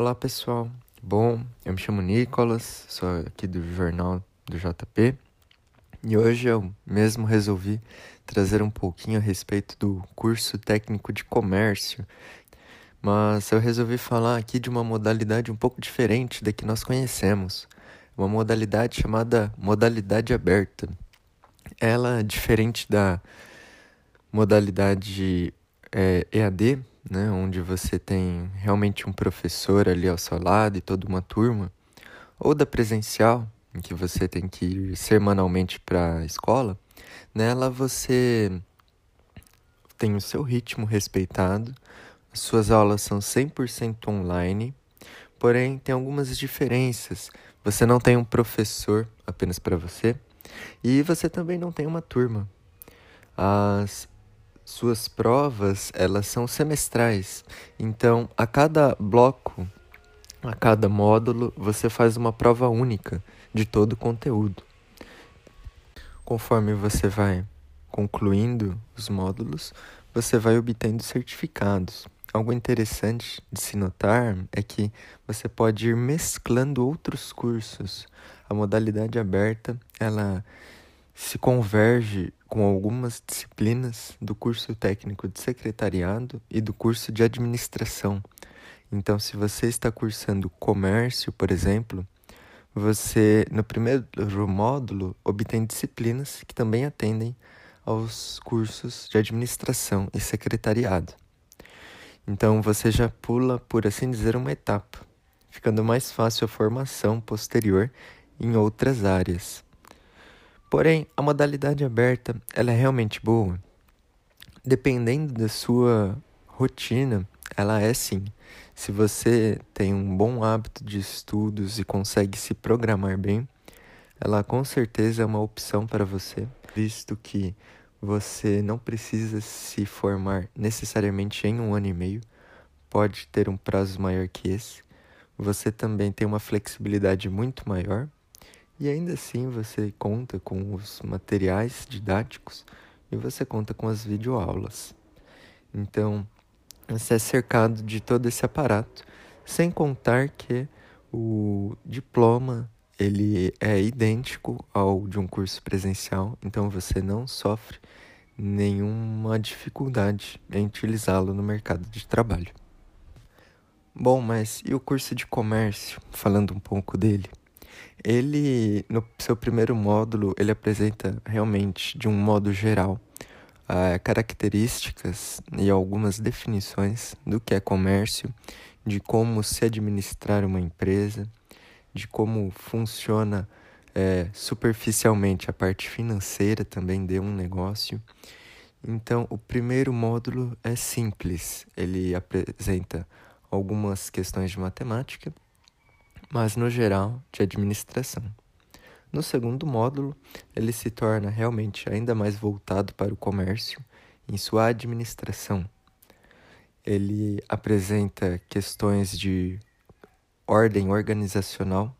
Olá pessoal, bom, eu me chamo Nicolas, sou aqui do jornal do JP e hoje eu mesmo resolvi trazer um pouquinho a respeito do curso técnico de comércio, mas eu resolvi falar aqui de uma modalidade um pouco diferente da que nós conhecemos, uma modalidade chamada modalidade aberta. Ela, diferente da modalidade é, EAD, né, onde você tem realmente um professor ali ao seu lado e toda uma turma, ou da presencial, em que você tem que ir semanalmente para a escola, nela você tem o seu ritmo respeitado, suas aulas são 100% online, porém tem algumas diferenças. Você não tem um professor apenas para você e você também não tem uma turma. As suas provas, elas são semestrais. Então, a cada bloco, a cada módulo, você faz uma prova única de todo o conteúdo. Conforme você vai concluindo os módulos, você vai obtendo certificados. Algo interessante de se notar é que você pode ir mesclando outros cursos. A modalidade aberta, ela se converge com algumas disciplinas do curso técnico de secretariado e do curso de administração. Então, se você está cursando comércio, por exemplo, você no primeiro módulo obtém disciplinas que também atendem aos cursos de administração e secretariado. Então, você já pula, por assim dizer, uma etapa, ficando mais fácil a formação posterior em outras áreas. Porém, a modalidade aberta, ela é realmente boa. Dependendo da sua rotina, ela é sim. Se você tem um bom hábito de estudos e consegue se programar bem, ela com certeza é uma opção para você, visto que você não precisa se formar necessariamente em um ano e meio, pode ter um prazo maior que esse. Você também tem uma flexibilidade muito maior e ainda assim você conta com os materiais didáticos e você conta com as videoaulas. Então, você é cercado de todo esse aparato, sem contar que o diploma ele é idêntico ao de um curso presencial, então você não sofre nenhuma dificuldade em utilizá-lo no mercado de trabalho. Bom, mas e o curso de comércio, falando um pouco dele? Ele, no seu primeiro módulo, ele apresenta realmente, de um modo geral, uh, características e algumas definições do que é comércio, de como se administrar uma empresa, de como funciona é, superficialmente a parte financeira também de um negócio. Então, o primeiro módulo é simples, ele apresenta algumas questões de matemática mas no geral de administração. No segundo módulo, ele se torna realmente ainda mais voltado para o comércio em sua administração. Ele apresenta questões de ordem organizacional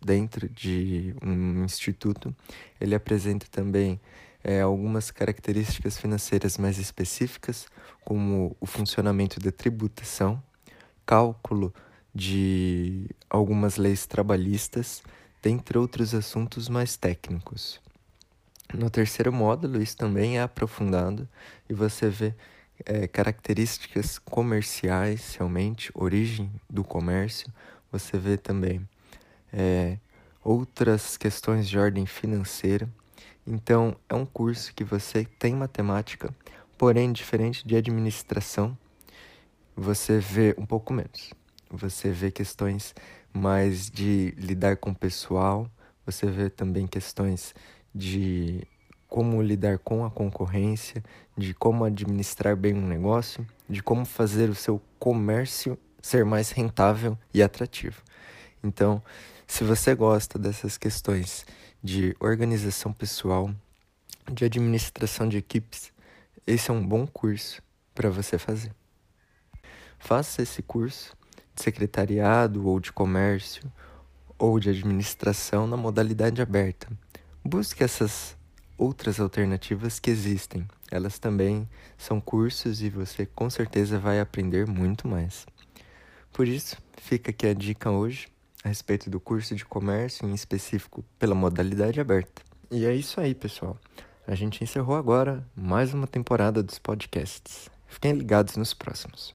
dentro de um instituto. Ele apresenta também é, algumas características financeiras mais específicas, como o funcionamento da tributação, cálculo de algumas leis trabalhistas, dentre outros assuntos mais técnicos. No terceiro módulo, isso também é aprofundado e você vê é, características comerciais, realmente, origem do comércio. Você vê também é, outras questões de ordem financeira. Então, é um curso que você tem matemática, porém, diferente de administração, você vê um pouco menos você vê questões mais de lidar com o pessoal, você vê também questões de como lidar com a concorrência, de como administrar bem um negócio, de como fazer o seu comércio ser mais rentável e atrativo. Então, se você gosta dessas questões de organização pessoal, de administração de equipes, esse é um bom curso para você fazer. Faça esse curso de secretariado ou de comércio ou de administração na modalidade aberta. Busque essas outras alternativas que existem. Elas também são cursos e você com certeza vai aprender muito mais. Por isso, fica aqui a dica hoje a respeito do curso de comércio, em específico pela modalidade aberta. E é isso aí, pessoal. A gente encerrou agora mais uma temporada dos podcasts. Fiquem ligados nos próximos.